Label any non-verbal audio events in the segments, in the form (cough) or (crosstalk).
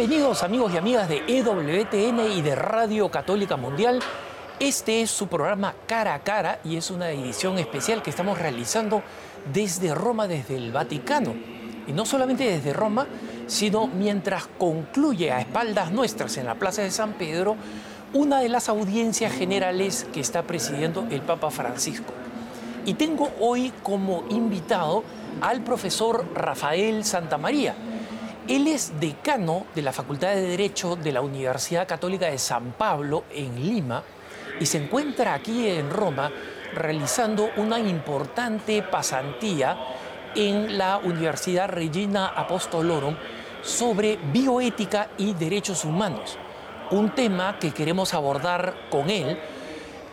Bienvenidos amigos y amigas de EWTN y de Radio Católica Mundial. Este es su programa Cara a Cara y es una edición especial que estamos realizando desde Roma, desde el Vaticano. Y no solamente desde Roma, sino mientras concluye a espaldas nuestras en la Plaza de San Pedro una de las audiencias generales que está presidiendo el Papa Francisco. Y tengo hoy como invitado al profesor Rafael Santamaría. Él es decano de la Facultad de Derecho de la Universidad Católica de San Pablo en Lima y se encuentra aquí en Roma realizando una importante pasantía en la Universidad Regina Apostolorum sobre bioética y derechos humanos. Un tema que queremos abordar con él,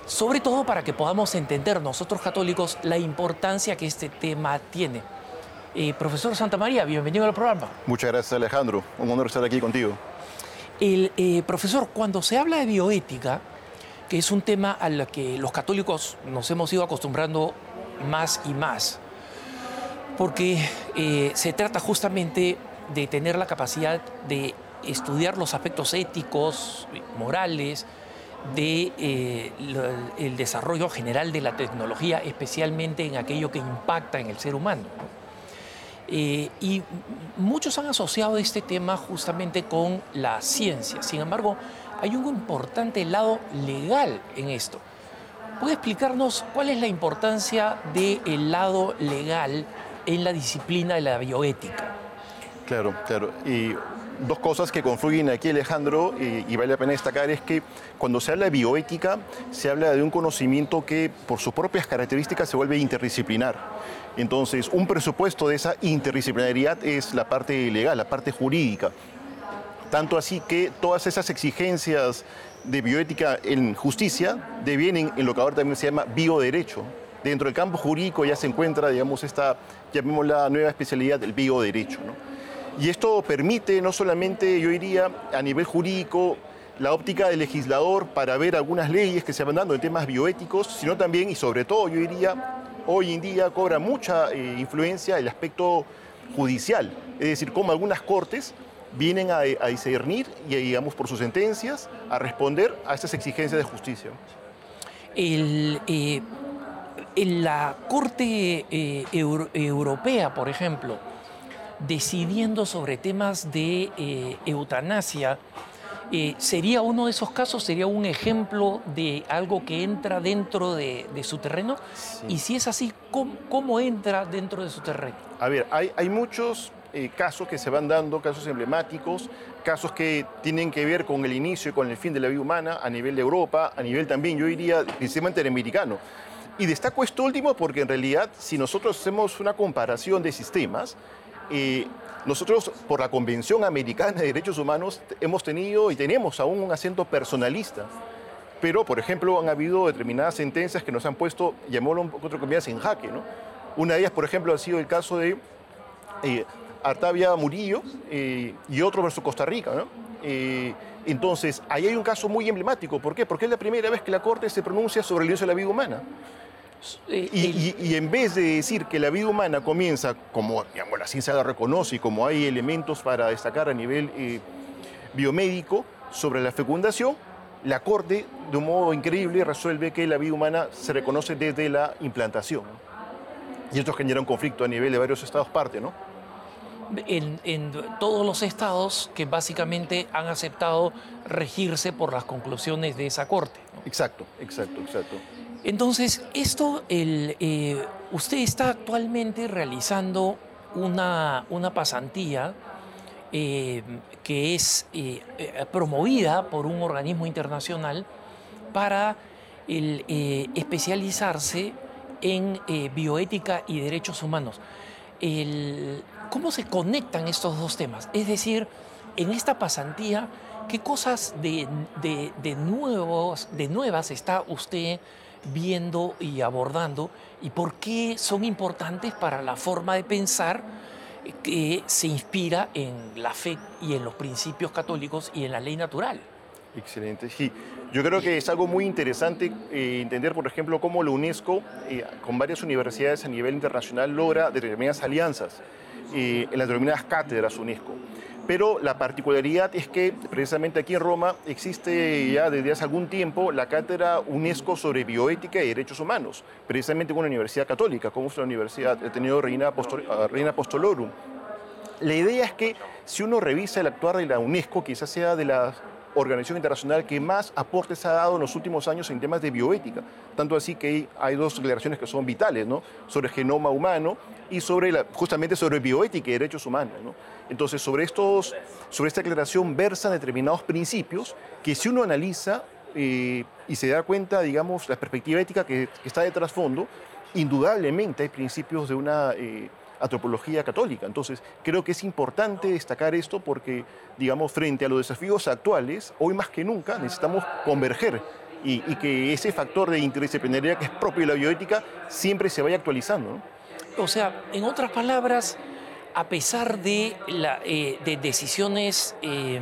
sobre todo para que podamos entender nosotros católicos la importancia que este tema tiene. Eh, profesor Santa María, bienvenido al programa. Muchas gracias Alejandro, un honor estar aquí contigo. El, eh, profesor, cuando se habla de bioética, que es un tema al que los católicos nos hemos ido acostumbrando más y más, porque eh, se trata justamente de tener la capacidad de estudiar los aspectos éticos, morales, del de, el desarrollo general de la tecnología, especialmente en aquello que impacta en el ser humano. Eh, y muchos han asociado este tema justamente con la ciencia. Sin embargo, hay un importante lado legal en esto. ¿Puede explicarnos cuál es la importancia del lado legal en la disciplina de la bioética? Claro, claro. Y dos cosas que confluyen aquí, Alejandro, y, y, vale la pena destacar, es que cuando se habla de bioética, se habla de un conocimiento que por sus propias características se vuelve interdisciplinar. Entonces, un presupuesto de esa interdisciplinaridad es la parte legal, la parte jurídica. Tanto así que todas esas exigencias de bioética en justicia devienen en lo que ahora también se llama bioderecho. Dentro del campo jurídico ya se encuentra, digamos, esta, llamémosla nueva especialidad del bioderecho. ¿no? Y esto permite no solamente, yo diría, a nivel jurídico, la óptica del legislador para ver algunas leyes que se van dando en temas bioéticos, sino también y sobre todo, yo diría, hoy en día cobra mucha eh, influencia el aspecto judicial, es decir, como algunas cortes vienen a, discernir y, digamos, por sus sentencias, a responder a estas exigencias de justicia. Eh, en la Corte eh, Euro Europea, por ejemplo, decidiendo sobre temas de eh, eutanasia, eh, ¿sería uno de esos casos, sería un ejemplo de algo que entra dentro de, de su terreno? Sí. Y si es así, ¿cómo, ¿cómo, entra dentro de su terreno? A ver, hay, hay muchos eh, casos que se van dando, casos emblemáticos, casos que tienen que ver con el inicio y con el fin de la vida humana a nivel de Europa, a nivel también, yo diría, del sistema interamericano. Y destaco esto último porque en realidad, si nosotros hacemos una comparación de sistemas, eh, nosotros, por la Convención Americana de Derechos Humanos, hemos tenido y tenemos aún un acento personalista. Pero, por ejemplo, han habido determinadas sentencias que nos han puesto, llamémoslo otro comillas, en jaque. ¿no? Una de ellas, por ejemplo, ha sido el caso de eh, Artavia Murillo eh, y otro versus Costa Rica. Eh, entonces, ahí hay un caso muy emblemático. ¿Por qué? Porque es la primera vez que la Corte se pronuncia sobre el inicio de la vida humana. Y, y, y, en vez de decir que la vida humana comienza, como digamos, la ciencia la reconoce y como hay elementos para destacar a nivel eh, biomédico sobre la fecundación, la Corte, de un modo increíble, resuelve que la vida humana se reconoce desde la implantación. Y esto genera un conflicto a nivel de varios estados parte, ¿no? En, en, todos los estados que básicamente han aceptado regirse por las conclusiones de esa corte. ¿no? Exacto, exacto, exacto. Entonces, esto, el, eh, usted está actualmente realizando una, una pasantía eh, que es eh, promovida por un organismo internacional para el, especializarse en bioética y derechos humanos. El, ¿Cómo se conectan estos dos temas? Es decir, en esta pasantía, ¿qué cosas de, de, nuevos, de nuevas está usted viendo y abordando y por qué son importantes para la forma de pensar que se inspira en la fe y en los principios católicos y en la ley natural. Excelente, sí. Yo creo que es algo muy interesante eh, entender, por ejemplo, cómo la UNESCO, eh, con varias universidades a nivel internacional, logra determinadas alianzas en las denominadas cátedras UNESCO. pero la particularidad es que precisamente aquí en Roma existe ya desde hace algún tiempo la cátedra UNESCO sobre bioética y derechos humanos, precisamente con una universidad católica, como es la Universidad he tenido Reina, Reina Apostolorum. La idea es que si uno revisa el actuar de la UNESCO, quizás sea de la organización internacional que más aportes ha dado en los últimos años en temas de bioética. Tanto así que hay dos declaraciones que son vitales. Sobre genoma humano y sobre justamente sobre bioética y derechos humanos, ¿no? Entonces, sobre, estos, sobre esta declaración versan determinados principios que si uno analiza eh, y se da cuenta, digamos, la perspectiva ética que, está de trasfondo, indudablemente hay principios de una... Eh, antropología católica. Entonces, creo que es importante destacar esto porque, digamos, frente a los desafíos actuales, hoy más que nunca necesitamos converger y, que ese factor de interdisciplinaridad que es propio de la bioética siempre se vaya actualizando. O sea, en otras palabras, a pesar de, eh, de decisiones eh,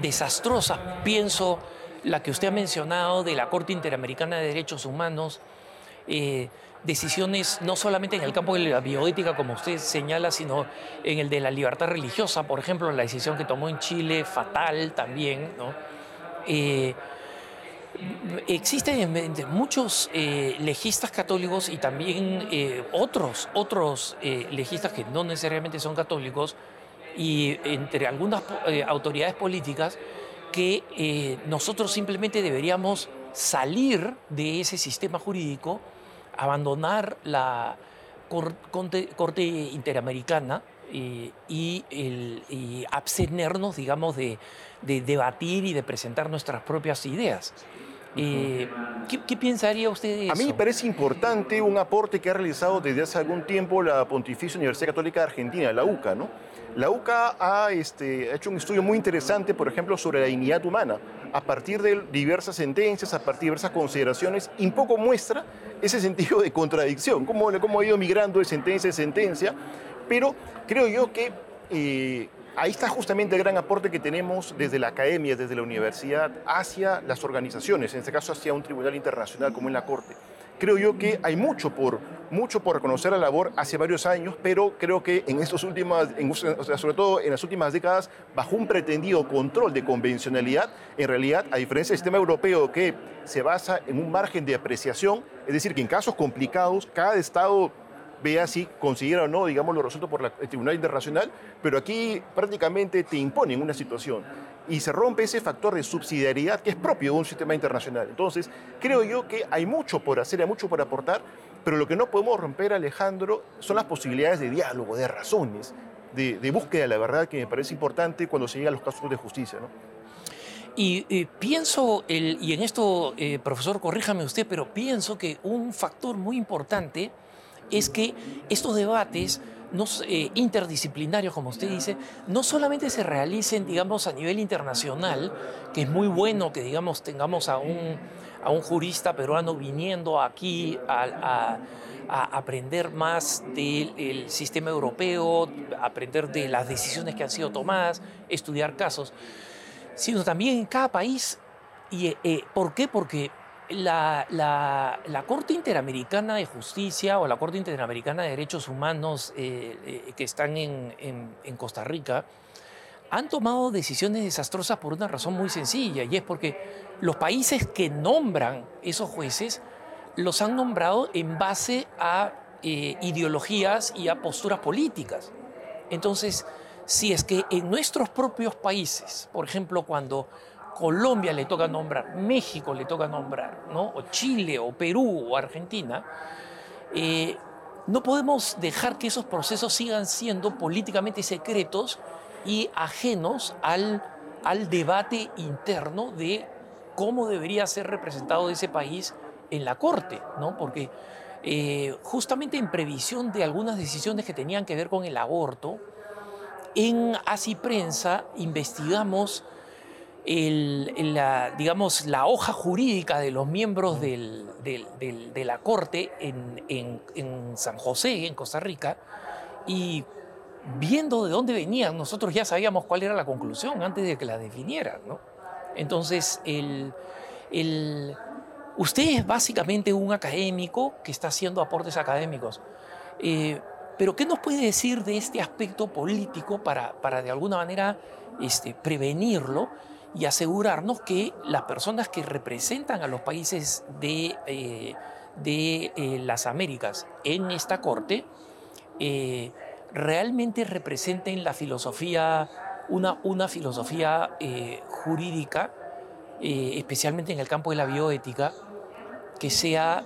desastrosas, pienso la que usted ha mencionado de la Corte Interamericana de Derechos Humanos, eh, decisiones no solamente en el campo de la bioética, como usted señala, sino en el de la libertad religiosa, por ejemplo, la decisión que tomó en Chile, fatal también, ¿no? Eh, existen muchos eh, legistas católicos y también eh, otros, otros legistas que no necesariamente son católicos y entre algunas autoridades políticas que nosotros simplemente deberíamos salir de ese sistema jurídico abandonar la Corte, Interamericana eh, y, abstenernos, digamos, de, debatir y de presentar nuestras propias ideas. Eh, ¿qué, pensaría usted de eso? A mí me parece importante un aporte que ha realizado desde hace algún tiempo la Pontificia Universidad Católica de Argentina, la UCA, ¿no? La UCA ha, este, hecho un estudio muy interesante, por ejemplo, sobre la dignidad humana, a partir de diversas sentencias, a partir de diversas consideraciones, y un poco muestra ese sentido de contradicción, cómo, cómo ha ido migrando de sentencia en sentencia, pero creo yo que eh, ahí está justamente el gran aporte que tenemos desde la academia, desde la universidad, hacia las organizaciones, en este caso hacia un tribunal internacional como en la Corte creo yo que hay mucho por, mucho por reconocer la labor hace varios años, pero creo que en estos últimas, sobre todo en las últimas décadas, bajo un pretendido control de convencionalidad, en realidad, a diferencia del sistema europeo que se basa en un margen de apreciación, es decir, que en casos complicados, cada Estado vea si consiguiera o no, digamos, lo resuelto por el Tribunal Internacional, pero aquí prácticamente te imponen una situación y se rompe ese factor de subsidiariedad que es propio de un sistema internacional. Entonces, creo yo que hay mucho por hacer, hay mucho por aportar, pero lo que no podemos romper, Alejandro, son las posibilidades de diálogo, de razones, de, búsqueda de la verdad, que me parece importante cuando se llega a los casos de justicia. ¿no? Y pienso, el, y en esto, eh, profesor, corríjame usted, pero pienso que un factor muy importante es que estos debates no, eh, interdisciplinarios, como usted dice, no solamente se realicen, digamos, a nivel internacional, que es muy bueno que, digamos, tengamos a un, a un jurista peruano viniendo aquí a, aprender más del sistema europeo, aprender de las decisiones que han sido tomadas, estudiar casos, sino también en cada país. ¿Y eh, por qué? Porque la, Corte Interamericana de Justicia o la Corte Interamericana de Derechos Humanos eh, eh, que están en, en, Costa Rica han tomado decisiones desastrosas por una razón muy sencilla y es porque los países que nombran esos jueces los han nombrado en base a eh, ideologías y a posturas políticas. Entonces, si es que en nuestros propios países, por ejemplo, cuando Colombia le toca nombrar, México le toca nombrar, ¿no? o Chile, o Perú, o Argentina, eh, no podemos dejar que esos procesos sigan siendo políticamente secretos y ajenos al, al debate interno de cómo debería ser representado ese país en la Corte, ¿no? porque eh, justamente en previsión de algunas decisiones que tenían que ver con el aborto, en Así Prensa investigamos la, digamos, la hoja jurídica de los miembros de la Corte en, San José, en Costa Rica, y viendo de dónde venían, nosotros ya sabíamos cuál era la conclusión antes de que la definieran. Entonces, el, usted es básicamente un académico que está haciendo aportes académicos. Eh, Pero ¿qué nos puede decir de este aspecto político para, para de alguna manera este, prevenirlo y asegurarnos que las personas que representan a los países de, eh, de eh, las Américas en esta corte eh, realmente representen la filosofía, una, una filosofía jurídica, especialmente en el campo de la bioética, que sea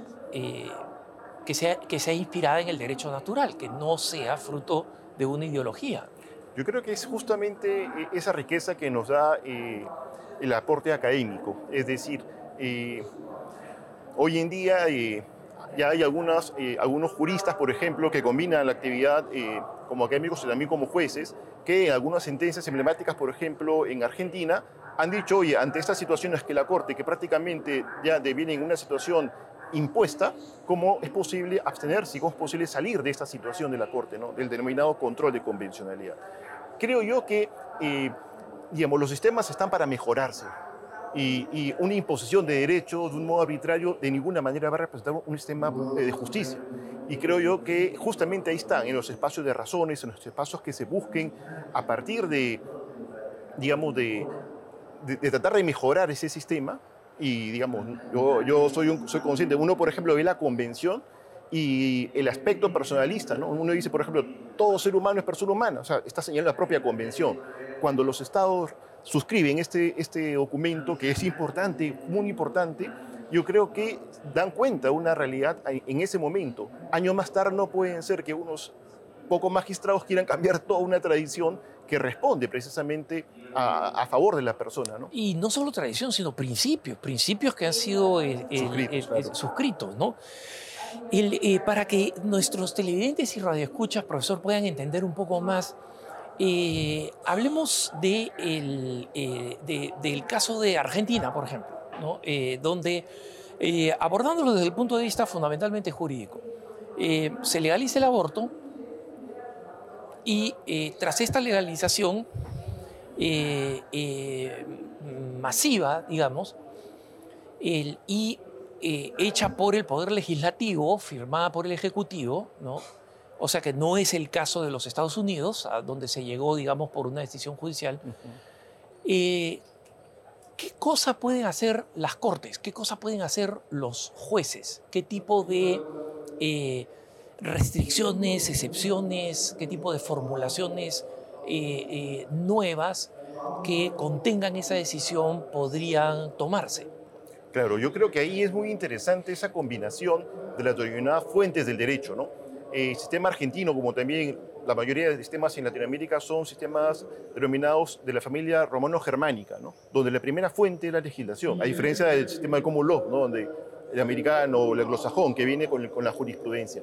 que sea, que sea inspirada en el derecho natural, que no sea fruto de una ideología. Yo creo que es justamente eh, esa riqueza que nos da eh, el aporte académico. Es decir, eh, hoy en día ya hay algunas, algunos juristas, por ejemplo, que combinan la actividad como académicos y también como jueces, que en algunas sentencias emblemáticas, por ejemplo, en Argentina, han dicho, oye, ante estas situaciones que la Corte, que prácticamente ya deviene en una situación impuesta, cómo es posible abstenerse y cómo es posible salir de esta situación de la Corte, ¿no? del denominado control de convencionalidad. Creo yo que eh, digamos, los sistemas están para mejorarse y, una imposición de derechos de un modo arbitrario de ninguna manera va a representar un sistema de justicia. Y creo yo que justamente ahí están, en los espacios de razones, en los espacios que se busquen a partir de, digamos, de, de tratar de mejorar ese sistema, y digamos, yo, yo soy, un, soy consciente, uno por ejemplo ve la convención y el aspecto personalista, ¿no? Uno dice, por ejemplo, todo ser humano es persona humana, o sea, está señalando la propia convención. Cuando los estados suscriben este, este documento, que es importante, muy importante, yo creo que dan cuenta de una realidad en ese momento. Años más tarde no pueden ser que unos pocos magistrados quieran cambiar toda una tradición que responde precisamente a, favor de la persona. ¿no? Y no solo tradición, sino principios, principios que han sido eh, suscritos. ¿no? Eh, para que nuestros televidentes y radioescuchas, profesor, puedan entender un poco más, eh, hablemos de del caso de Argentina, por ejemplo, ¿no? donde, abordándolo desde el punto de vista fundamentalmente jurídico, se legaliza el aborto, y eh, tras esta legalización eh, eh, masiva, digamos, y hecha por el Poder Legislativo, firmada por el Ejecutivo, ¿no? o sea que no es el caso de los Estados Unidos, a donde se llegó, digamos, por una decisión judicial, ¿qué cosa pueden hacer las cortes? ¿Qué cosa pueden hacer los jueces? ¿Qué tipo de restricciones, excepciones, qué tipo de formulaciones eh, eh, nuevas que contengan esa decisión podrían tomarse. Claro, yo creo que ahí es muy interesante esa combinación de las denominadas fuentes del derecho, ¿no? El sistema argentino, como también la mayoría de sistemas en Latinoamérica, son sistemas denominados de la familia romano-germánica, ¿no? donde la primera fuente es la legislación, a diferencia del sistema de common law, ¿no? donde el americano o el anglosajón, que viene con, con la jurisprudencia.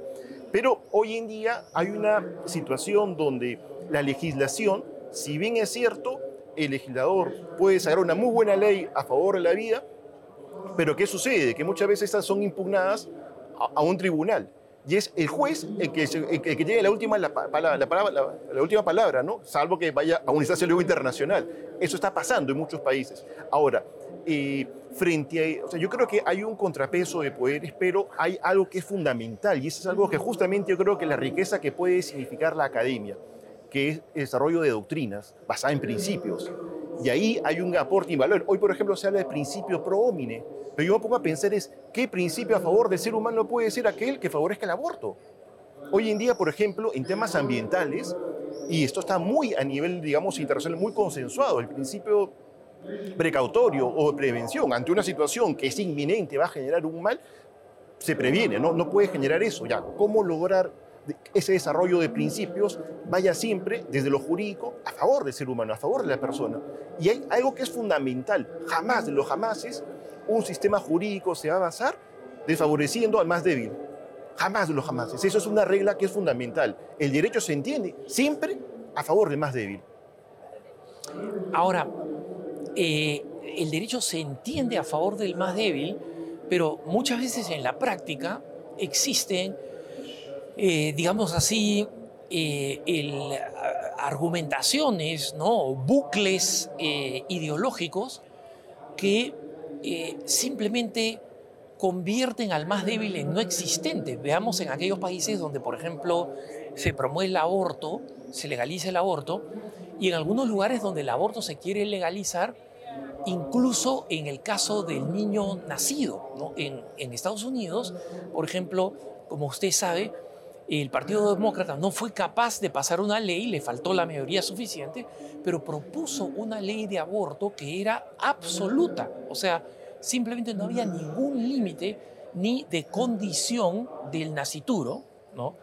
Pero hoy en día hay una situación donde la legislación, si bien es cierto, el legislador puede sacar una muy buena ley a favor de la vida, pero ¿qué sucede? Que muchas veces estas son impugnadas a, un tribunal. Y es el juez el que, el tiene la última, la, la, última palabra, ¿no? salvo que vaya a una instancia luego internacional. Eso está pasando en muchos países. Ahora, frente a, o sea, yo creo que hay un contrapeso de poderes, pero hay algo que es fundamental y eso es algo que justamente yo creo que la riqueza que puede significar la academia, que es el desarrollo de doctrinas basadas en principios. Y ahí hay un aporte valor. Hoy, por ejemplo, se habla de principio pro homine, pero yo me pongo a pensar es, ¿qué principio a favor del ser humano puede ser aquel que favorezca el aborto? Hoy en día, por ejemplo, en temas ambientales, y esto está muy a nivel, digamos, internacional, muy consensuado, el principio precautorio o prevención ante una situación que es inminente, va a generar un mal, se previene, no, no puede generar eso. Ya, ¿cómo lograr ese desarrollo de principios vaya siempre desde lo jurídico a favor del ser humano, a favor de la persona? Y hay algo que es fundamental, jamás de los jamases un sistema jurídico se va a basar desfavoreciendo al más débil. Jamás de los jamases. Eso es una regla que es fundamental. El derecho se entiende siempre a favor del más débil. Ahora, eh, el derecho se entiende a favor del más débil, pero muchas veces en la práctica existen, eh, digamos así, eh, argumentaciones, ¿no? bucles ideológicos que simplemente convierten al más débil en no existente. Veamos en aquellos países donde, por ejemplo, se promueve el aborto, se legaliza el aborto, y en algunos lugares donde el aborto se quiere legalizar, incluso en el caso del niño nacido. En, en Estados Unidos, por ejemplo, como usted sabe, el Partido Demócrata no fue capaz de pasar una ley, le faltó la mayoría suficiente, pero propuso una ley de aborto que era absoluta. O sea, simplemente no había ningún límite ni de condición del nacituro. ¿No?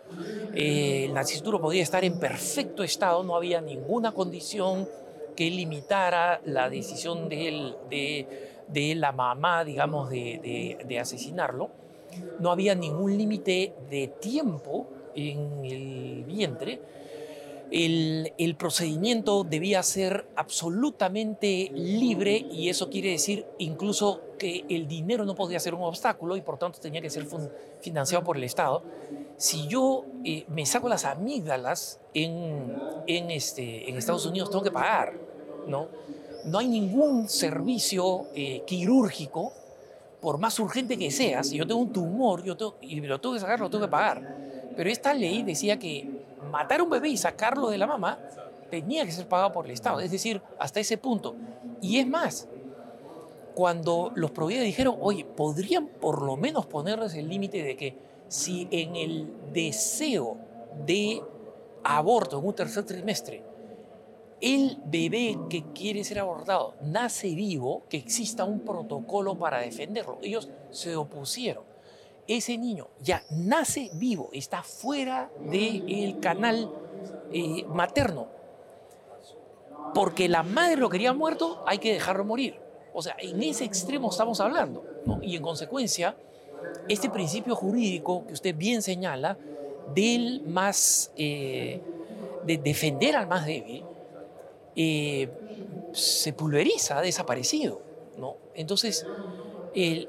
Eh, el nacituro podía estar en perfecto estado, no había ninguna condición que limitara la decisión de, la mamá, digamos, de, asesinarlo. No había ningún límite de tiempo en el vientre, el, procedimiento debía ser absolutamente libre y eso quiere decir incluso que el dinero no podía ser un obstáculo y por tanto tenía que ser financiado por el Estado. Si yo eh, me saco las amígdalas este, en Estados Unidos, tengo que pagar, ¿no? No hay ningún servicio eh, quirúrgico, por más urgente que sea, si yo tengo un tumor yo tengo, y lo tengo que sacar, lo tengo que pagar. Pero esta ley decía que matar un bebé y sacarlo de la mamá tenía que ser pagado por el Estado, es decir, hasta ese punto. Y es más, cuando los proveedores dijeron, oye, podrían por lo menos ponerles el límite de que si en el deseo de aborto en un tercer trimestre, el bebé que quiere ser abortado nace vivo, que exista un protocolo para defenderlo. Ellos se opusieron ese niño ya nace vivo, está fuera del canal eh, materno. Porque la madre lo quería muerto, hay que dejarlo morir. O sea, en ese extremo estamos hablando. Y en consecuencia, este principio jurídico que usted bien señala, del más, eh, de defender al más débil, eh, se pulveriza, ha desaparecido. ¿no? Entonces, el,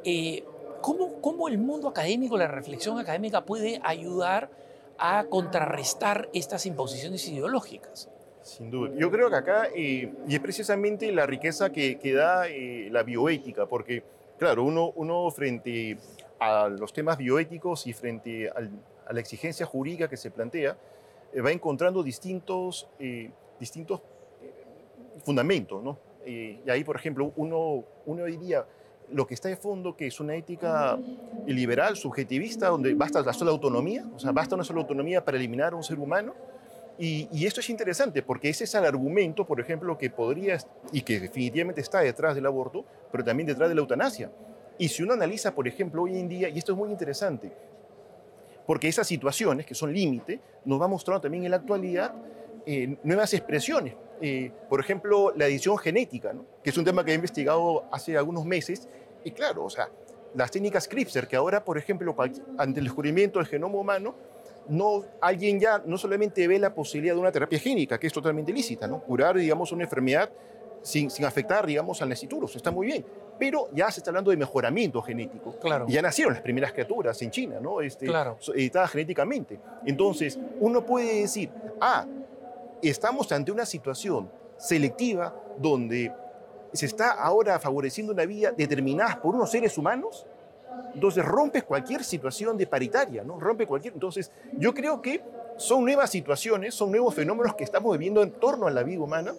¿Cómo, el mundo académico, la reflexión académica puede ayudar a contrarrestar estas imposiciones ideológicas? Sin duda. Yo creo que acá, y es precisamente la riqueza que, da eh, la bioética, porque, claro, uno, uno frente a los temas bioéticos y frente a la exigencia jurídica que se plantea, eh, va encontrando distintos, eh, distintos fundamentos, ¿no? y ahí, por ejemplo, uno, uno diría, lo que está de fondo, que es una ética liberal, subjetivista, donde basta la sola autonomía, o sea, basta una sola autonomía para eliminar a un ser humano. Y, esto es interesante porque ese es el argumento, por ejemplo, que podría, y que definitivamente está detrás del aborto, pero también detrás de la eutanasia. Y si uno analiza, por ejemplo, hoy en día, y esto es muy interesante, porque esas situaciones que son límite nos va mostrando también en la actualidad eh, nuevas expresiones. Eh, por ejemplo, la edición genética, que es un tema que he investigado hace algunos meses. Y claro, o sea, las técnicas CRISPR, que ahora, por ejemplo, ante el descubrimiento del genoma humano, no, alguien ya no solamente ve la posibilidad de una terapia génica, que es totalmente lícita, ¿no? curar, digamos, una enfermedad sin, sin afectar, digamos, al nasciturus, está muy bien, pero ya se está hablando de mejoramiento genético. Claro. Y ya nacieron las primeras criaturas en China, ¿no? Este, claro. editadas genéticamente. Entonces, uno puede decir, ah, estamos ante una situación selectiva donde se está ahora favoreciendo una vía determinada por unos seres humanos, entonces rompes cualquier situación de paritaria, ¿no? Rompe cualquier... Entonces, yo creo que son nuevas situaciones, son nuevos fenómenos que estamos viviendo en torno a la vida humana.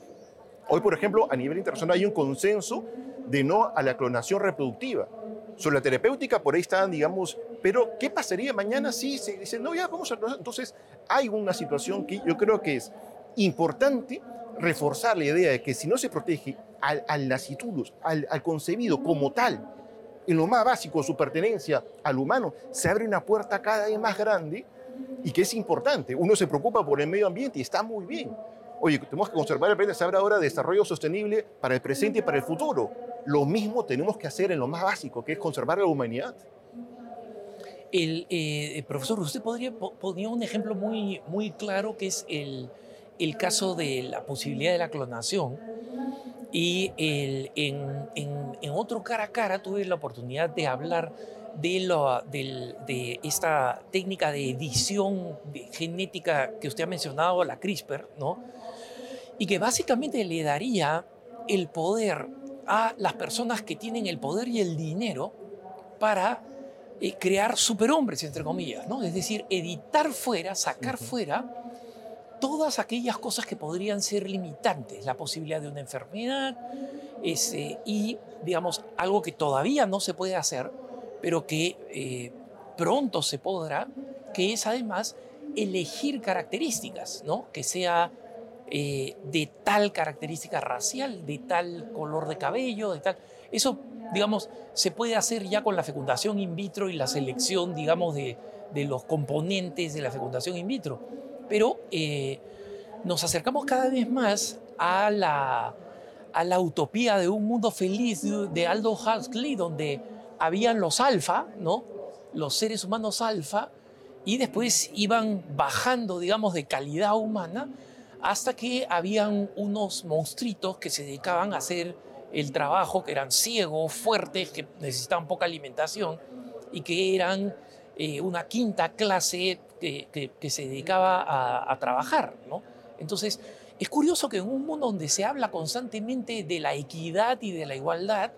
Hoy, por ejemplo, a nivel internacional hay un consenso de no a la clonación reproductiva. Sobre la terapéutica, por ahí están, digamos, pero ¿qué pasaría mañana si se dice, no, ya vamos a... Entonces, hay una situación que yo creo que es importante reforzar la idea de que si no se protege al, al al, concebido como tal, en lo más básico, su pertenencia al humano, se abre una puerta cada vez más grande y que es importante. Uno se preocupa por el medio ambiente y está muy bien. Oye, tenemos que conservar el habla ahora de desarrollo sostenible para el presente y para el futuro. Lo mismo tenemos que hacer en lo más básico, que es conservar la humanidad. El, eh, profesor, usted podría poner un ejemplo muy, muy claro que es el, el caso de la posibilidad de la clonación y el, en, en, otro cara a cara tuve la oportunidad de hablar de, lo, de, de esta técnica de edición genética que usted ha mencionado, la CRISPR, ¿no? Y que básicamente le daría el poder a las personas que tienen el poder y el dinero para eh, crear superhombres, entre comillas, ¿no? Es decir, editar fuera, sacar fuera todas aquellas cosas que podrían ser limitantes, la posibilidad de una enfermedad ese, y, digamos, algo que todavía no se puede hacer, pero que eh, pronto se podrá, que es además elegir características, ¿no? Que sea eh, de tal característica racial, de tal color de cabello, de tal... Eso, digamos, se puede hacer ya con la fecundación in vitro y la selección, digamos, de, de los componentes de la fecundación in vitro pero eh, nos acercamos cada vez más a la, a la utopía de un mundo feliz de Aldo Huxley, donde habían los alfa, ¿no? los seres humanos alfa, y después iban bajando, digamos, de calidad humana, hasta que habían unos monstruitos que se dedicaban a hacer el trabajo, que eran ciegos, fuertes, que necesitaban poca alimentación y que eran eh, una quinta clase que, se dedicaba a, trabajar. ¿no? Entonces, es curioso que en un mundo donde se habla constantemente de la equidad y de la igualdad,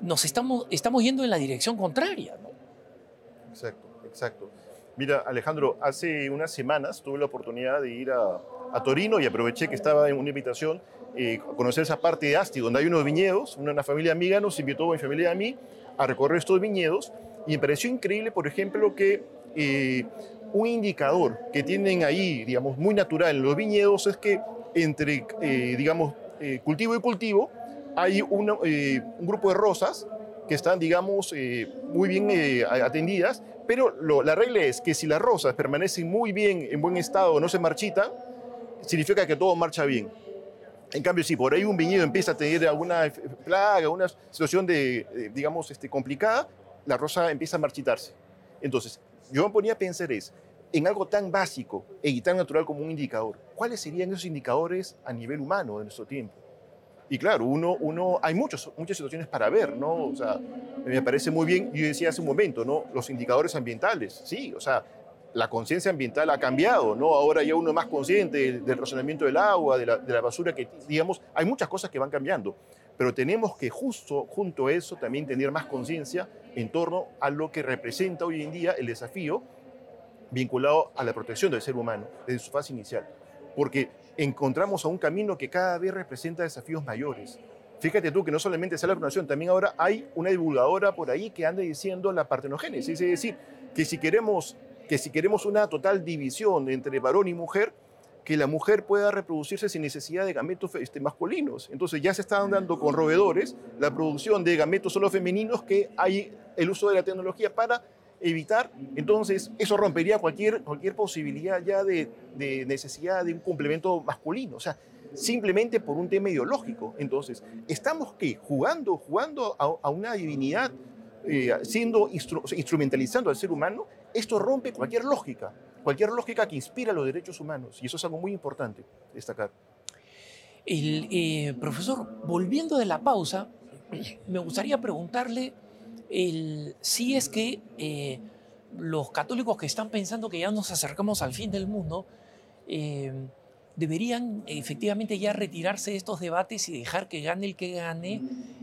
nos estamos, estamos yendo en la dirección contraria. ¿no? Exacto, exacto. Mira, Alejandro, hace unas semanas tuve la oportunidad de ir a, Torino y aproveché que estaba en una invitación eh, a conocer esa parte de Asti, donde hay unos viñedos. Una, familia amiga nos invitó a mi familia a mí a recorrer estos viñedos y me pareció increíble, por ejemplo, que eh, un indicador que tienen ahí, digamos, muy natural en los viñedos es que entre, eh, digamos, eh, cultivo y cultivo hay un grupo de rosas que están, digamos, muy bien atendidas, pero la regla es que si las rosas permanecen muy bien, en buen estado, no se marchitan, significa que todo marcha bien. En cambio, si por ahí un viñedo empieza a tener alguna plaga, alguna situación de, digamos, este, complicada, la rosa empieza a marchitarse. Entonces, yo me ponía a pensar es, en algo tan básico y tan natural como un indicador, ¿cuáles serían esos indicadores a nivel humano de nuestro tiempo? Y claro, uno, uno, hay muchos, muchas situaciones para ver, ¿no? O sea, me parece muy bien, yo decía hace un momento, ¿no? Los indicadores ambientales, sí, o sea, la conciencia ambiental ha cambiado, ¿no? Ahora ya uno es más consciente del, razonamiento del agua, de la, de la, basura, que digamos, hay muchas cosas que van cambiando, pero tenemos que justo junto a eso también tener más conciencia en torno a lo que representa hoy en día el desafío vinculado a la protección del ser humano desde su fase inicial, porque encontramos a un camino que cada vez representa desafíos mayores. Fíjate tú que no solamente es la vacunación, también ahora hay una divulgadora por ahí que anda diciendo la partenogénesis, es decir, que si queremos que si queremos una total división entre varón y mujer, que la mujer pueda reproducirse sin necesidad de gametos este, masculinos. Entonces ya se están dando con roedores la producción de gametos solo femeninos que hay el uso de la tecnología para evitar. Entonces eso rompería cualquier, cualquier posibilidad ya de, necesidad de un complemento masculino. O sea, simplemente por un tema ideológico. Entonces, ¿estamos qué? Jugando, jugando a, una divinidad, eh, siendo instrumentalizando al ser humano esto rompe cualquier lógica, cualquier lógica que inspira los derechos humanos, y eso es algo muy importante destacar. El, eh, profesor, volviendo de la pausa, me gustaría preguntarle el, si es que eh, los católicos que están pensando que ya nos acercamos al fin del mundo, eh, deberían efectivamente ya retirarse de estos debates y dejar que gane el que gane,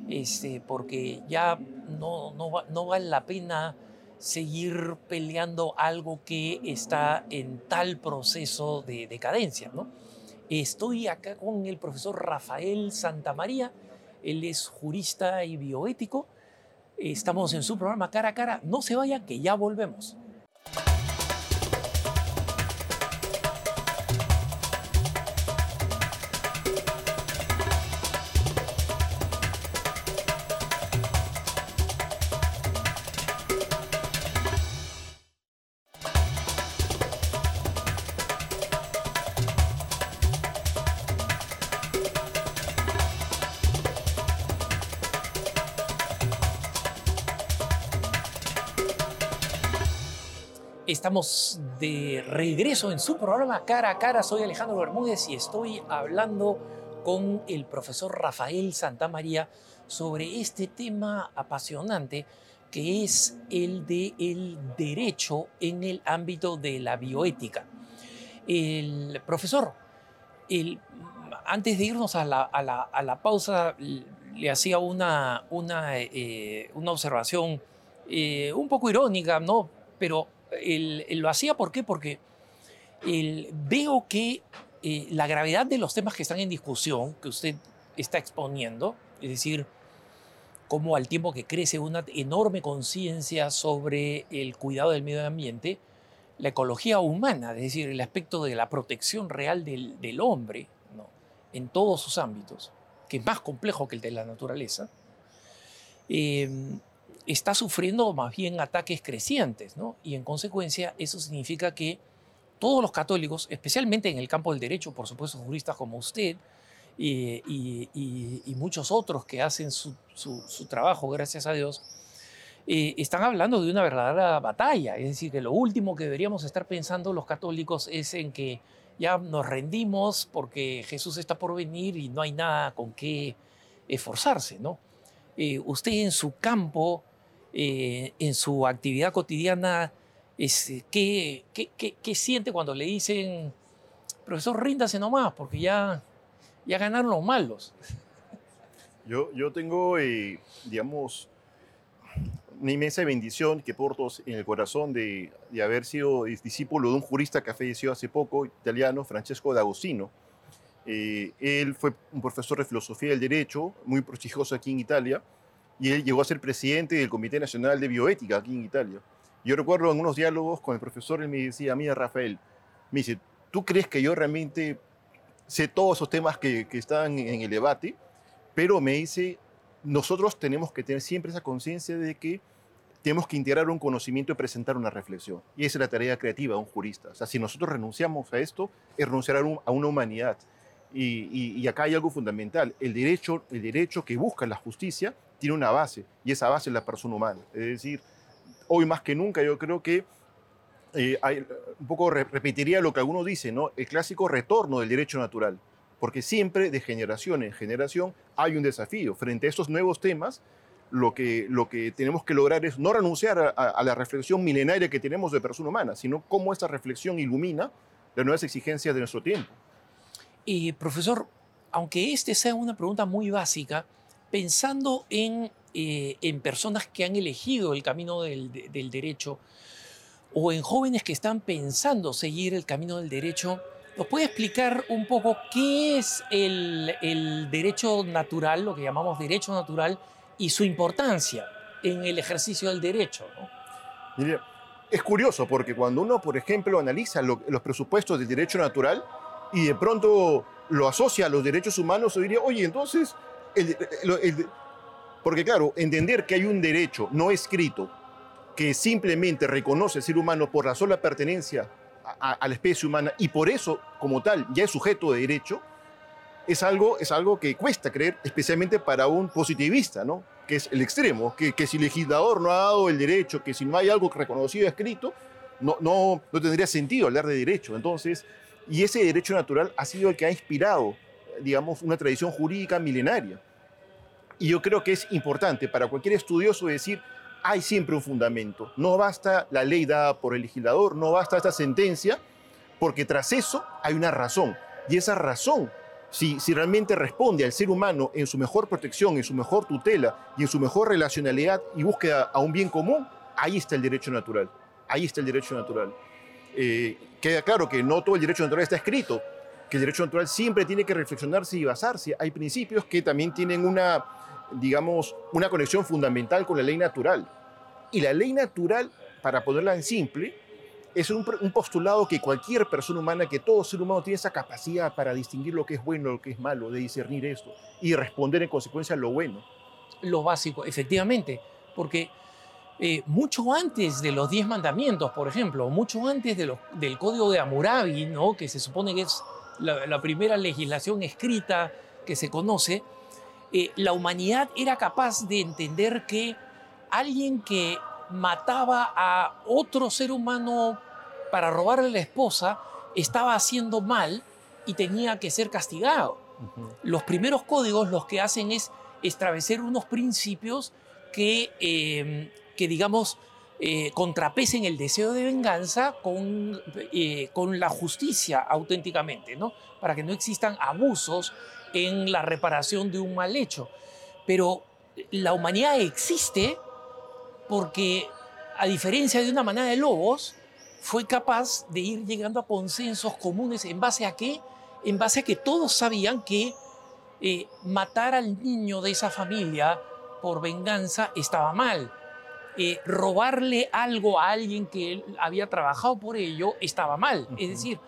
este, porque ya no, no, no vale la pena seguir peleando algo que está en tal proceso de decadencia. ¿no? Estoy acá con el profesor Rafael Santamaría, él es jurista y bioético. Estamos en su programa Cara a Cara. No se vayan, que ya volvemos. Estamos de regreso en su programa Cara a Cara. Soy Alejandro Bermúdez y estoy hablando con el profesor Rafael Santamaría sobre este tema apasionante que es el de el derecho en el ámbito de la bioética. El profesor, el, antes de irnos a la, a la, pausa, le hacía una, una, eh, una observación eh, un poco irónica, ¿no? Pero él, lo hacía ¿por qué? Porque veo que eh, la gravedad de los temas que están en discusión, que usted está exponiendo, es decir, cómo al tiempo que crece una enorme conciencia sobre el cuidado del medio ambiente, la ecología humana, es decir, el aspecto de la protección real del, hombre en todos sus ámbitos, que es más complejo que el de la naturaleza, eh, está sufriendo más bien ataques crecientes, ¿no? Y en consecuencia eso significa que todos los católicos, especialmente en el campo del derecho, por supuesto juristas como usted y, muchos otros que hacen su, trabajo, gracias a Dios, eh, están hablando de una verdadera batalla. Es decir, que lo último que deberíamos estar pensando los católicos es en que ya nos rendimos porque Jesús está por venir y no hay nada con qué esforzarse, ¿no? Eh, usted en su campo eh, en su actividad cotidiana, es, ¿qué, qué, siente cuando le dicen, profesor, ríndase nomás, porque ya, ya ganaron los malos? Yo, yo tengo, eh, digamos, una inmensa bendición que porto en el corazón de, de, haber sido discípulo de un jurista que falleció hace poco, italiano, Francesco D'Agostino. Eh, él fue un profesor de filosofía del derecho, muy prestigioso aquí en Italia, y él llegó a ser presidente del Comité Nacional de Bioética aquí en Italia. Yo recuerdo en unos diálogos con el profesor, él me decía, mira Rafael, me dice, ¿tú crees que yo realmente sé todos esos temas que, que están en el debate? Pero me dice, nosotros tenemos que tener siempre esa conciencia de que tenemos que integrar un conocimiento y presentar una reflexión. Y esa es la tarea creativa de un jurista. O sea, si nosotros renunciamos a esto, es renunciar a, una humanidad. Y, y, acá hay algo fundamental. El derecho, el derecho que busca la justicia tiene una base y esa base es la persona humana. Es decir, hoy más que nunca yo creo que eh, hay, un poco repetiría lo que algunos dicen, ¿no? el clásico retorno del derecho natural, porque siempre de generación en generación hay un desafío. Frente a estos nuevos temas, lo que, lo que tenemos que lograr es no renunciar a, la reflexión milenaria que tenemos de persona humana, sino cómo esta reflexión ilumina las nuevas exigencias de nuestro tiempo. Y profesor, aunque este sea una pregunta muy básica, pensando en, eh, en personas que han elegido el camino del, derecho o en jóvenes que están pensando seguir el camino del derecho, ¿nos puede explicar un poco qué es el, el derecho natural, lo que llamamos derecho natural, y su importancia en el ejercicio del derecho? es curioso porque cuando uno, por ejemplo, analiza los presupuestos del derecho natural y de pronto lo asocia a los derechos humanos, se diría, oye, entonces porque claro, entender que hay un derecho no escrito que simplemente reconoce al ser humano por la sola pertenencia a, la especie humana y por eso, como tal, ya es sujeto de derecho, es algo, es algo que cuesta creer, especialmente para un positivista, ¿no? que es el extremo, que, que si el legislador no ha dado el derecho, que si no hay algo reconocido escrito, no, no, no tendría sentido hablar de derecho. Entonces, y ese derecho natural ha sido el que ha inspirado, digamos, una tradición jurídica milenaria. Y yo creo que es importante para cualquier estudioso decir, hay siempre un fundamento. No basta la ley dada por el legislador, no basta esta sentencia, porque tras eso hay una razón. Y esa razón, si, si realmente responde al ser humano en su mejor protección, en su mejor tutela y en su mejor relacionalidad y búsqueda a un bien común, ahí está el derecho natural. Ahí está el derecho natural. Eh, queda claro que no todo el derecho natural está escrito, que el derecho natural siempre tiene que reflexionarse y basarse. Hay principios que también tienen una, digamos, una conexión fundamental con la ley natural. Y la ley natural, para ponerla en simple, es un, postulado que cualquier persona humana, que todo ser humano tiene esa capacidad para distinguir lo que es bueno, lo que es malo, de discernir esto y responder en consecuencia a lo bueno. Lo básico, efectivamente, porque eh, mucho antes de los diez mandamientos, por ejemplo, mucho antes de del código de Hammurabi, ¿no? que se supone que es la primera legislación escrita que se conoce, eh, la humanidad era capaz de entender que alguien que mataba a otro ser humano para robarle la esposa estaba haciendo mal y tenía que ser castigado. Los primeros códigos lo que hacen es establecer unos principios que, em, que digamos, eh, contrapesen el deseo de venganza con, eh, con la justicia auténticamente, ¿no? Para que no existan abusos en la reparación de un mal hecho. Pero la humanidad existe porque a diferencia de una manada de lobos, fue capaz de ir llegando a consensos comunes en base a qué? En base a que todos sabían que eh, matar al niño de esa familia por venganza estaba mal. Eh, robarle algo a alguien que había trabajado por ello estaba mal. Es decir,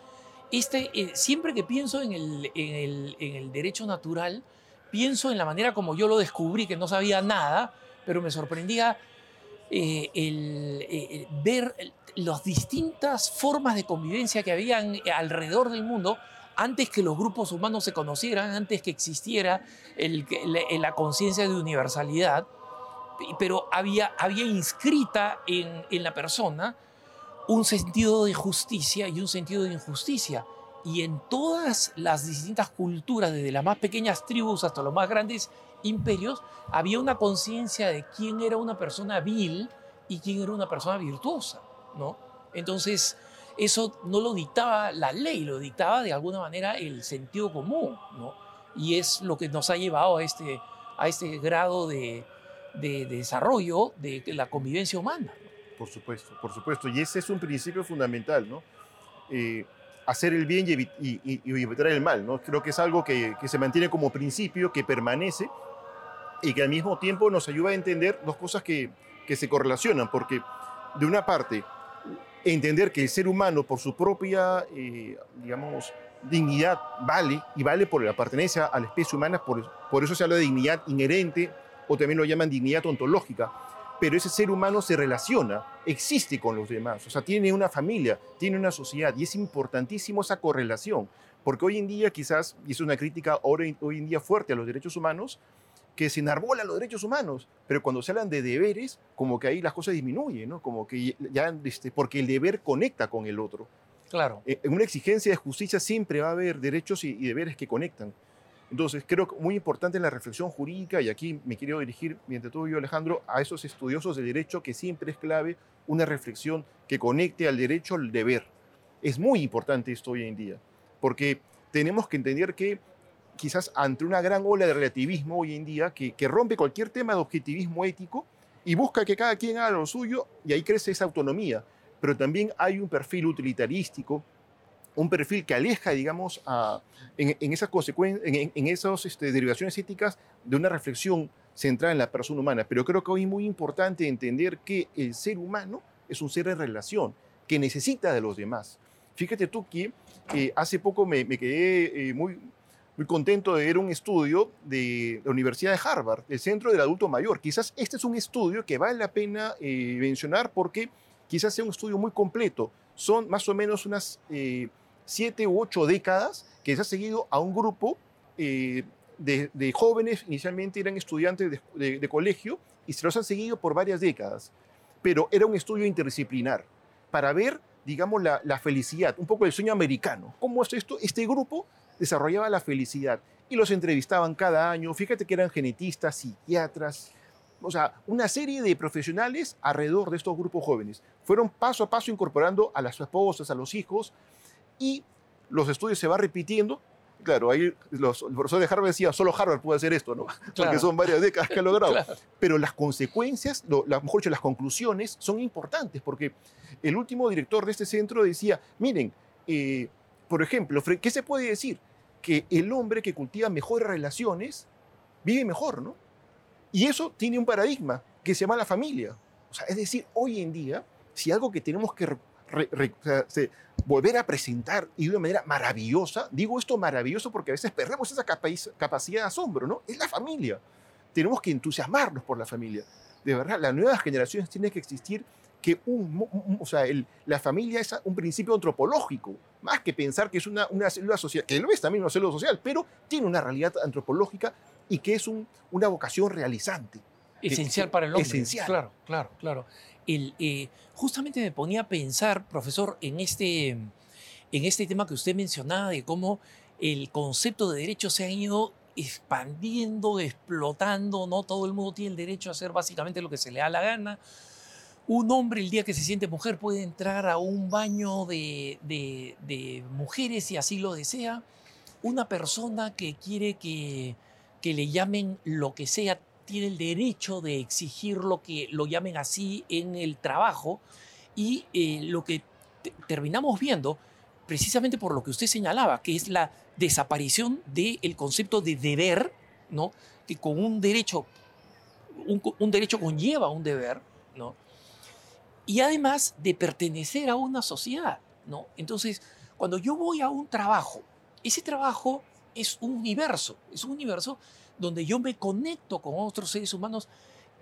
este, eh, siempre que pienso en el, derecho natural, pienso en la manera como yo lo descubrí, que no sabía nada, pero me sorprendía el, ver las distintas formas de convivencia que habían alrededor del mundo antes que los grupos humanos se conocieran, antes que existiera la, conciencia de universalidad, pero había, había inscrita en la persona un sentido de justicia y un sentido de injusticia. Y en todas las distintas culturas, desde las más pequeñas tribus hasta los más grandes imperios, había una conciencia de quién era una persona vil y quién era una persona virtuosa, ¿no? Entonces, eso no lo dictaba la ley, lo dictaba de alguna manera el sentido común, ¿no? Y es lo que nos ha llevado a este, a este grado de, desarrollo de la convivencia humana. Por supuesto, por supuesto. Y ese es un principio fundamental, ¿no? Eh, hacer el bien y, evitar el mal, ¿no? Creo que es algo que, que se mantiene como principio, que permanece y que al mismo tiempo nos ayuda a entender dos cosas que, que se correlacionan, porque de una parte, entender que el ser humano por su propia, eh, digamos, dignidad vale y vale por la pertenencia a la especie humana, por, por eso se habla de dignidad inherente o también lo llaman dignidad ontológica, pero ese ser humano se relaciona, existe con los demás, o sea, tiene una familia, tiene una sociedad y es importantísimo esa correlación, porque hoy en día quizás, y es una crítica hoy, hoy en día fuerte a los derechos humanos, que se enarbolan los derechos humanos, pero cuando se hablan de deberes, como que ahí las cosas disminuyen, ¿no? Como que ya, este, porque el deber conecta con el otro. Claro. Eh, en una exigencia de justicia siempre va a haber derechos y, deberes que conectan. Entonces, creo que muy importante la reflexión jurídica, y aquí me quiero dirigir, mientras todo yo, Alejandro, a esos estudiosos del derecho, que siempre es clave una reflexión que conecte al derecho al deber. Es muy importante esto hoy en día, porque tenemos que entender que quizás ante una gran ola de relativismo hoy en día que, rompe cualquier tema de objetivismo ético y busca que cada quien haga lo suyo y ahí crece esa autonomía. Pero también hay un perfil utilitarístico, un perfil que aleja, digamos, en, esas consecuencias, en, esas este, derivaciones éticas de una reflexión centrada en la persona humana. Pero creo que hoy es muy importante entender que el ser humano es un ser en relación, que necesita de los demás. Fíjate tú que eh, hace poco me, quedé eh, muy, muy contento de ver un estudio de la Universidad de Harvard, el Centro del Adulto Mayor. Quizás este es un estudio que vale la pena eh, mencionar porque quizás sea un estudio muy completo. Son más o menos unas eh, siete u ocho décadas que se ha seguido a un grupo eh, de, jóvenes, inicialmente eran estudiantes de, colegio, y se los han seguido por varias décadas. Pero era un estudio interdisciplinar para ver, digamos, la, la felicidad, un poco el sueño americano. ¿Cómo es esto? Este grupo desarrollaba la felicidad y los entrevistaban cada año. Fíjate que eran genetistas, psiquiatras, o sea, una serie de profesionales alrededor de estos grupos jóvenes. Fueron paso a paso incorporando a las esposas, a los hijos, y los estudios se van repitiendo. Claro, ahí los, el profesor de Harvard decía, solo Harvard puede hacer esto, ¿no? (laughs) Porque son varias décadas que ha logrado. (laughs) Pero las consecuencias, lo, mejor dicho, las conclusiones son importantes, porque el último director de este centro decía, miren, eh, por ejemplo, ¿qué se puede decir? que el hombre que cultiva mejores relaciones vive mejor, ¿no? Y eso tiene un paradigma que se llama la familia. O sea, es decir, hoy en día, si algo que tenemos que volver a presentar y de una manera maravillosa, digo esto maravilloso porque a veces perdemos esa capacidad de asombro, ¿no? Es la familia. Tenemos que entusiasmarnos por la familia. De verdad, las nuevas generaciones tienen que existir que un, o sea, la familia es un principio antropológico, más que pensar que es una, una célula social, que lo es también una célula social, pero tiene una realidad antropológica y que es un, una vocación realizante. Esencial para el hombre. Esencial. Claro, claro, claro. El, eh, justamente me ponía a pensar, profesor, en este, en este tema que usted mencionaba de cómo el concepto de derecho se ha ido expandiendo, explotando, ¿no? Todo el mundo tiene el derecho a hacer básicamente lo que se le da la gana un hombre el día que se siente mujer puede entrar a un baño de, mujeres si así lo desea. Una persona que quiere que, que, le llamen lo que sea tiene el derecho de exigir lo que lo llamen así en el trabajo y eh, lo que terminamos viendo, precisamente por lo que usted señalaba, que es la desaparición del concepto de deber, ¿no? que con un derecho, un, un, derecho conlleva un deber, ¿no? y además de pertenecer a una sociedad. ¿no? Entonces, cuando yo voy a un trabajo, ese trabajo es un universo, es un universo donde yo me conecto con otros seres humanos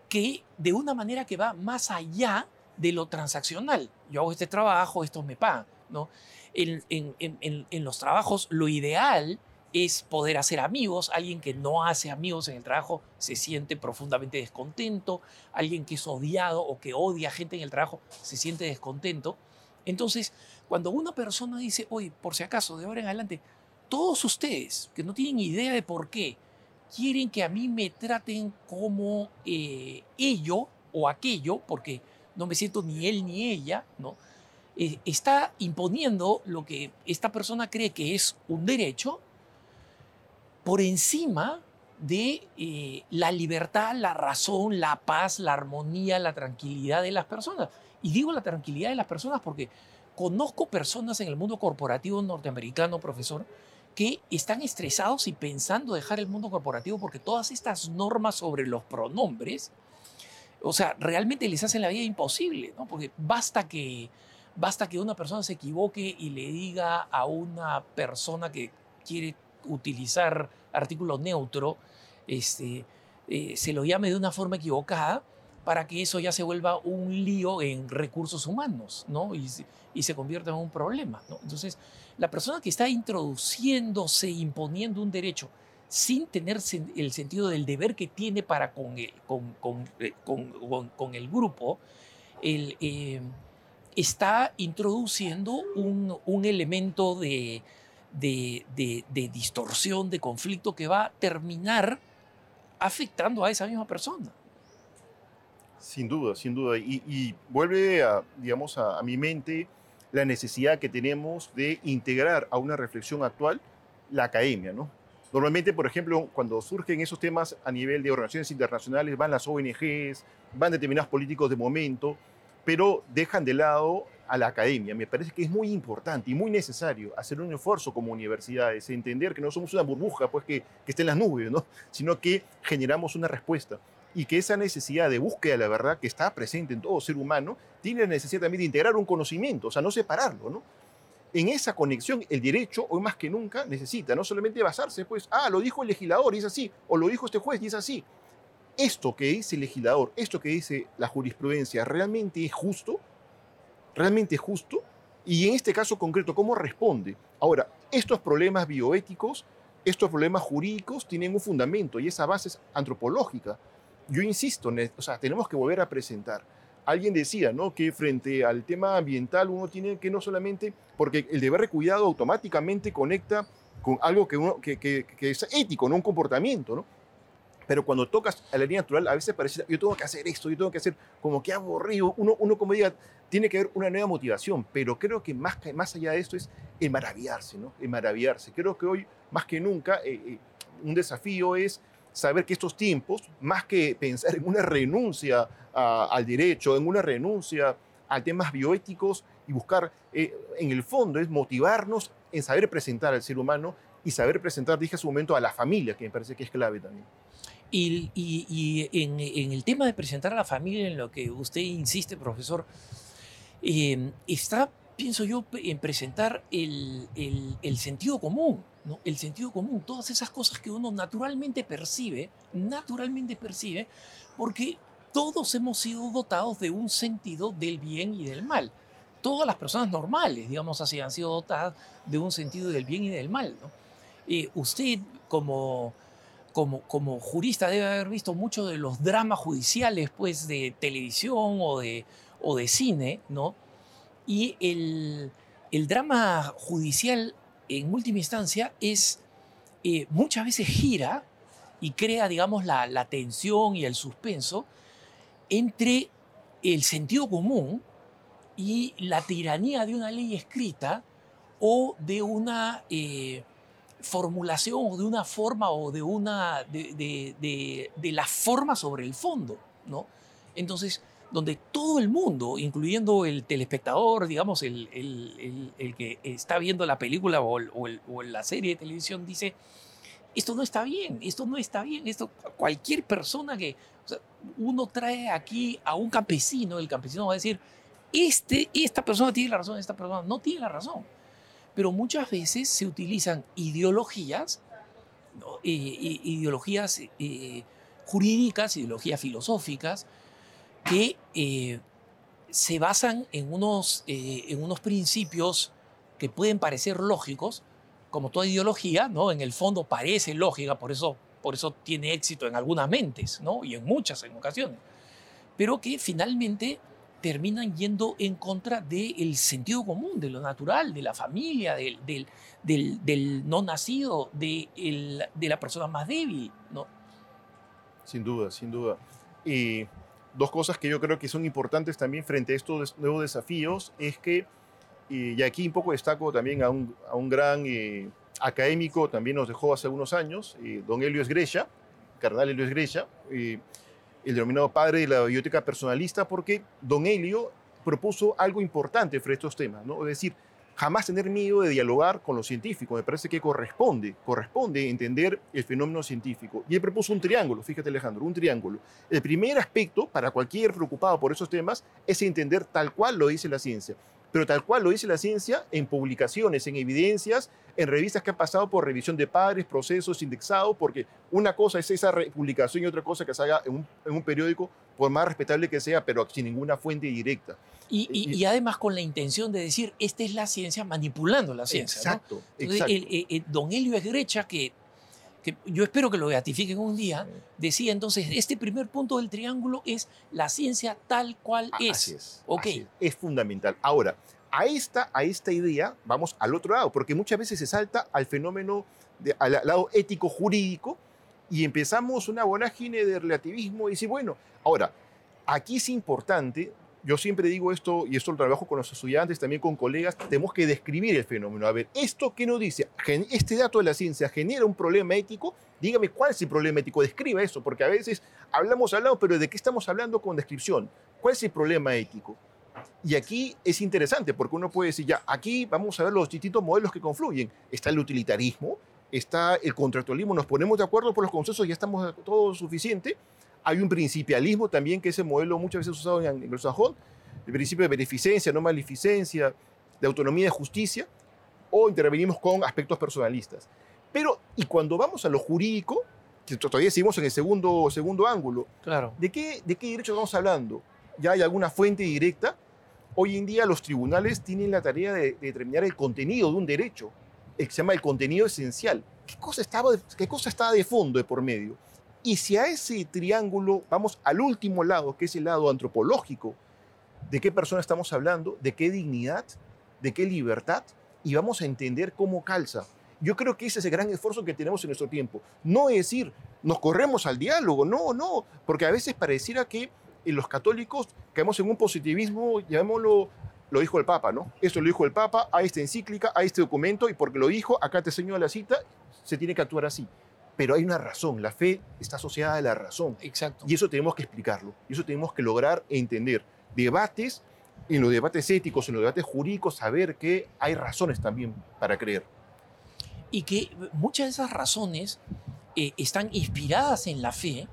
que de una manera que va más allá de lo transaccional. Yo hago este trabajo, estos me pagan. ¿no? En, los trabajos lo ideal es poder hacer amigos. Alguien que no hace amigos en el trabajo se siente profundamente descontento. Alguien que es odiado o que odia gente en el trabajo se siente descontento. Entonces, cuando una persona dice, oye, por si acaso, de ahora en adelante, todos ustedes que no tienen idea de por qué, quieren que a mí me traten como eh, ello o aquello, porque no me siento ni él ni ella, ¿no? Eh, está imponiendo lo que esta persona cree que es un derecho por encima de eh, la libertad, la razón, la paz, la armonía, la tranquilidad de las personas. Y digo la tranquilidad de las personas porque conozco personas en el mundo corporativo norteamericano, profesor, que están estresados y pensando dejar el mundo corporativo porque todas estas normas sobre los pronombres, o sea, realmente les hacen la vida imposible, ¿no? Porque basta que, basta que una persona se equivoque y le diga a una persona que quiere utilizar artículo neutro, este, eh, se lo llame de una forma equivocada para que eso ya se vuelva un lío en recursos humanos, ¿no? Y, y se convierta en un problema, ¿no? Entonces, la persona que está introduciéndose, imponiendo un derecho, sin tener el sentido del deber que tiene para con el, eh, grupo, eh, está introduciendo un, elemento de, distorsión, de conflicto que va a terminar afectando a esa misma persona. Sin duda, sin duda. Y, vuelve, a, digamos, a mi mente la necesidad que tenemos de integrar a una reflexión actual la academia, ¿no? Normalmente, por ejemplo, cuando surgen esos temas a nivel de organizaciones internacionales, van las ONGs, van determinados políticos de momento, pero dejan de lado a la academia. Me parece que es muy importante y muy necesario hacer un esfuerzo como universidades, entender que no somos una burbuja pues, que, que esté en las nubes, ¿no? sino que generamos una respuesta y que esa necesidad de búsqueda de la verdad que está presente en todo ser humano, tiene la necesidad también de integrar un conocimiento, o sea, no separarlo, ¿no? En esa conexión, el derecho, hoy más que nunca, necesita no solamente basarse, pues, ah, lo dijo el legislador y es así, o lo dijo este juez y es así. Esto que dice el legislador, esto que dice la jurisprudencia, ¿realmente es justo? ¿Realmente es justo? Y en este caso concreto, ¿cómo responde? Ahora, estos problemas bioéticos, estos problemas jurídicos tienen un fundamento y esa base es antropológica yo insisto, o sea, tenemos que volver a presentar. Alguien decía, ¿no? Que frente al tema ambiental uno tiene que no solamente, porque el deber de cuidado automáticamente conecta con algo que, uno, que, que, es ético, no un comportamiento, ¿no? Pero cuando tocas a la línea natural, a veces parece, yo tengo que hacer esto, yo tengo que hacer como que aburrido. Uno, uno como diga, tiene que haber una nueva motivación, pero creo que más, más allá de esto es maravillarse, ¿no? Maravillarse. Creo que hoy, más que nunca, eh, eh, un desafío es saber que estos tiempos, más que pensar en una renuncia al derecho, en una renuncia a temas bioéticos y buscar, eh, en el fondo, es motivarnos en saber presentar al ser humano y saber presentar, dije hace un momento, a la familia, que me parece que es clave también. Y, y, en, el tema de presentar a la familia, en lo que usted insiste, profesor, eh, está, pienso yo, en presentar el, el, el sentido común el sentido común, todas esas cosas que uno naturalmente percibe, naturalmente percibe, porque todos hemos sido dotados de un sentido del bien y del mal. Todas las personas normales, digamos así, han sido dotadas de un sentido del bien y del mal. Eh, usted, como, como, como jurista, debe haber visto muchos de los dramas judiciales pues, de televisión o de, o de cine, ¿no? Y el, el drama judicial en última instancia es eh, muchas veces gira y crea, digamos, la, tensión y el suspenso entre el sentido común y la tiranía de una ley escrita o de una, eh, formulación o de una forma o de una de, de, de, la forma sobre el fondo, ¿no? Entonces, donde todo el mundo, incluyendo el telespectador, digamos, el, el, el, que está viendo la película o, la serie de televisión, dice, esto no está bien, esto no está bien, esto cualquier persona que uno trae aquí a un campesino, el campesino va a decir, este, esta persona tiene la razón, esta persona no tiene la razón. Pero muchas veces se utilizan ideologías, ideologías eh, jurídicas, ideologías filosóficas, que eh, se basan en unos, eh, en unos principios que pueden parecer lógicos, como toda ideología, ¿no? En el fondo parece lógica, por eso, por eso tiene éxito en algunas mentes, ¿no? Y en muchas en ocasiones. Pero que finalmente terminan yendo en contra del sentido común, de lo natural, de la familia, del, del, del, no nacido, de, de la persona más débil, ¿no? Sin duda, sin duda. Y dos cosas que yo creo que son importantes también frente a estos nuevos desafíos es que, y aquí un poco destaco también a un, a un gran eh, académico, también nos dejó hace unos años, eh, don Helio Esgrecha, carnal Helio Esgrecha, eh, el denominado padre de la biblioteca personalista, porque don Helio propuso algo importante frente a estos temas, ¿no? es decir, jamás tener miedo de dialogar con los científicos. Me parece que corresponde, corresponde entender el fenómeno científico. Y él propuso un triángulo, fíjate Alejandro, un triángulo. El primer aspecto para cualquier preocupado por esos temas es entender tal cual lo dice la ciencia pero tal cual lo dice la ciencia en publicaciones, en evidencias, en revistas que han pasado por revisión de padres, procesos indexados, porque una cosa es esa publicación y otra cosa que se haga en un, periódico, por más respetable que sea, pero sin ninguna fuente directa. Y, además con la intención de decir, esta es la ciencia manipulando la ciencia. Exacto. exacto. El, don Helio Esgrecha, que que yo espero que lo beatifiquen un día, decía entonces, este primer punto del triángulo es la ciencia tal cual es. Así es. Ok. es. fundamental. Ahora, a esta, a esta idea vamos al otro lado, porque muchas veces se salta al fenómeno, de, al lado ético-jurídico, y empezamos una vorágine de relativismo y decir, bueno, ahora, aquí es importante yo siempre digo esto, y esto lo trabajo con los estudiantes, también con colegas, tenemos que describir el fenómeno. A ver, ¿esto qué nos dice? ¿Este dato de la ciencia genera un problema ético? Dígame cuál es el problema ético, describa eso, porque a veces hablamos al lado, pero ¿de qué estamos hablando con descripción? ¿Cuál es el problema ético? Y aquí es interesante, porque uno puede decir, ya, aquí vamos a ver los distintos modelos que confluyen. Está el utilitarismo, está el contractualismo, nos ponemos de acuerdo por los consensos, ya estamos todo suficiente, hay un principialismo también, que ese modelo muchas veces usado en anglosajón, el principio de beneficencia, no maleficencia, de autonomía y justicia, o intervenimos con aspectos personalistas. Pero, y cuando vamos a lo jurídico, que todavía seguimos en el segundo, segundo ángulo, claro. ¿de qué, ¿de qué derecho estamos hablando? ¿Ya hay alguna fuente directa? Hoy en día los tribunales tienen la tarea de, determinar el contenido de un derecho, que se llama el contenido esencial. ¿Qué cosa, estaba ¿Qué cosa está de fondo de por medio? Y si a ese triángulo vamos al último lado, que es el lado antropológico, de qué persona estamos hablando, de qué dignidad, de qué libertad, y vamos a entender cómo calza. Yo creo que ese es el gran esfuerzo que tenemos en nuestro tiempo. No es decir, nos corremos al diálogo, no, no, porque a veces pareciera que los católicos caemos en un positivismo, llamémoslo, lo dijo el Papa, ¿no? Esto lo dijo el Papa, a esta encíclica, a este documento, y porque lo dijo, acá te enseño la cita, se tiene que actuar así pero hay una razón, la fe está asociada a la razón. Exacto. Y eso tenemos que explicarlo, y eso tenemos que lograr entender. Debates, en los debates éticos, en los debates jurídicos, saber que hay razones también para creer. Y que muchas de esas razones eh, están inspiradas en la fe,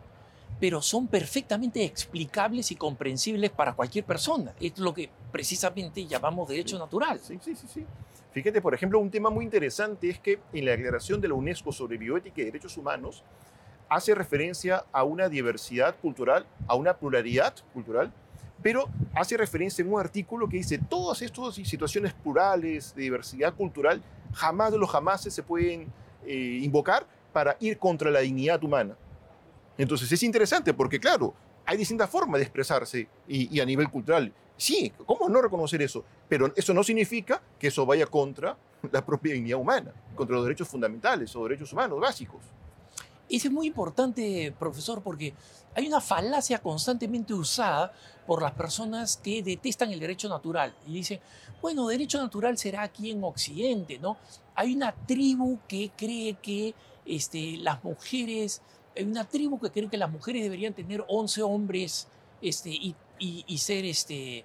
pero son perfectamente explicables y comprensibles para cualquier persona. Es lo que precisamente llamamos derecho natural. Sí, sí, sí, sí. Fíjate, por ejemplo, un tema muy interesante es que en la declaración de la UNESCO sobre bioética y derechos humanos hace referencia a una diversidad cultural, a una pluralidad cultural, pero hace referencia en un artículo que dice todas estas situaciones plurales de diversidad cultural jamás de los jamases se pueden eh, invocar para ir contra la dignidad humana. Entonces es interesante porque, claro, hay distintas formas de expresarse y, a nivel cultural. Sí, ¿cómo no reconocer eso? Pero eso no significa que eso vaya contra la propia dignidad humana, contra los derechos fundamentales o derechos humanos básicos. Eso es muy importante, profesor, porque hay una falacia constantemente usada por las personas que detestan el derecho natural y dicen, bueno, derecho natural será aquí en Occidente, ¿no? Hay una tribu que cree que este, las mujeres, hay una tribu que cree que las mujeres deberían tener 11 hombres este, y, ser, este,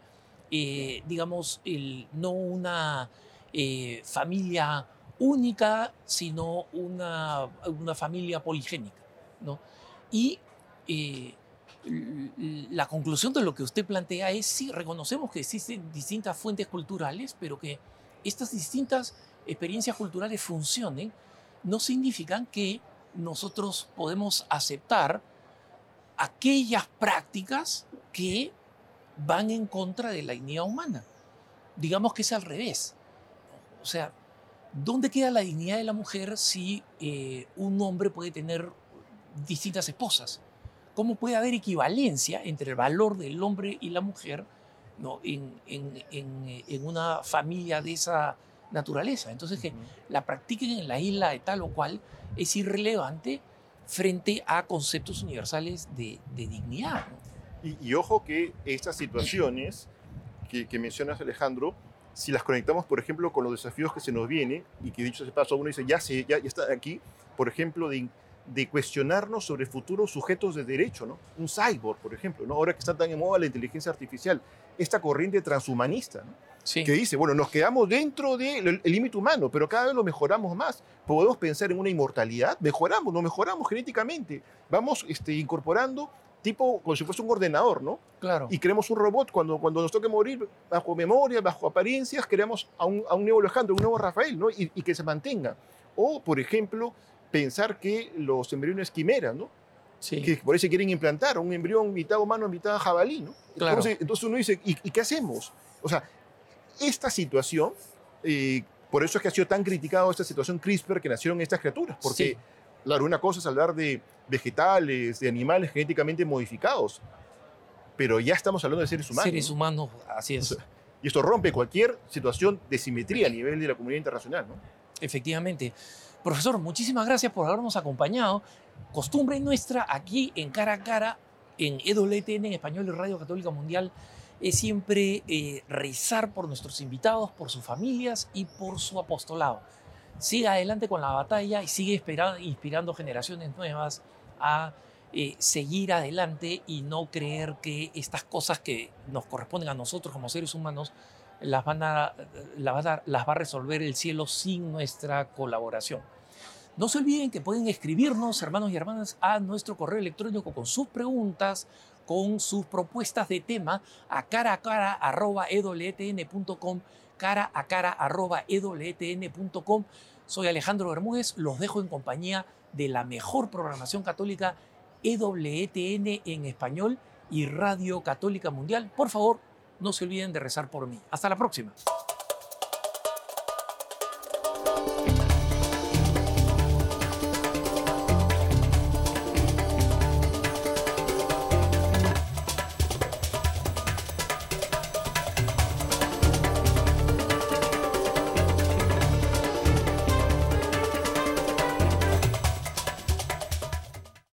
eh, digamos, el, no una eh, familia única, sino una, una familia poligénica. ¿no? Y eh, la conclusión de lo que usted plantea es, sí, reconocemos que existen distintas fuentes culturales, pero que estas distintas experiencias culturales funcionen, no significan que nosotros podemos aceptar aquellas prácticas que van en contra de la dignidad humana. Digamos que es al revés. O sea, ¿dónde queda la dignidad de la mujer si eh, un hombre puede tener distintas esposas? ¿Cómo puede haber equivalencia entre el valor del hombre y la mujer ¿no? en, en, una familia de esa naturaleza? Entonces, que la practiquen en la isla de tal o cual es irrelevante frente a conceptos universales de, dignidad. Y, ojo que estas situaciones que, que mencionas, Alejandro, si las conectamos, por ejemplo, con los desafíos que se nos vienen, y que dicho ese paso, uno dice, ya, se, ya, ya está aquí, por ejemplo, de, de, cuestionarnos sobre futuros sujetos de derecho, ¿no? Un cyborg, por ejemplo, ¿no? Ahora que está tan en moda la inteligencia artificial, esta corriente transhumanista, ¿no? Sí. que dice, bueno, nos quedamos dentro del límite humano, pero cada vez lo mejoramos más. Podemos pensar en una inmortalidad, mejoramos, lo mejoramos genéticamente. Vamos este, incorporando tipo como si fuese un ordenador, ¿no? Claro. Y creemos un robot cuando, cuando nos toque morir, bajo memoria, bajo apariencias, creamos a un, a un nuevo Alejandro, un nuevo Rafael, ¿no? Y, y, que se mantenga. O, por ejemplo, pensar que los embriones quimeras, ¿no? Sí. Que por eso quieren implantar un embrión mitad humano, mitad jabalí, ¿no? Claro. Entonces, entonces uno dice, ¿y, ¿y, qué hacemos? O sea, esta situación, eh, por eso es que ha sido tan criticado esta situación CRISPR que nacieron estas criaturas, porque... Sí Claro, una cosa es hablar de vegetales, de animales genéticamente modificados, pero ya estamos hablando de seres humanos. Seres humanos, así es. y esto rompe cualquier situación de simetría a nivel de la comunidad internacional, ¿no? Efectivamente. Profesor, muchísimas gracias por habernos acompañado. Costumbre nuestra aquí en Cara a Cara, en EWTN, en Español y Radio Católica Mundial, es siempre eh, rezar por nuestros invitados, por sus familias y por su apostolado siga adelante con la batalla y sigue inspirando generaciones nuevas a eh, seguir adelante y no creer que estas cosas que nos corresponden a nosotros como seres humanos las, van a, las, va, a, resolver el cielo sin nuestra colaboración. No se olviden que pueden escribirnos, hermanos y hermanas, a nuestro correo electrónico con sus preguntas, con sus propuestas de tema a cara a cara cara a cara arroba ewtn.com. Soy Alejandro Bermúdez, los dejo en compañía de la mejor programación católica EWTN en español y Radio Católica Mundial. Por favor, no se olviden de rezar por mí. Hasta la próxima.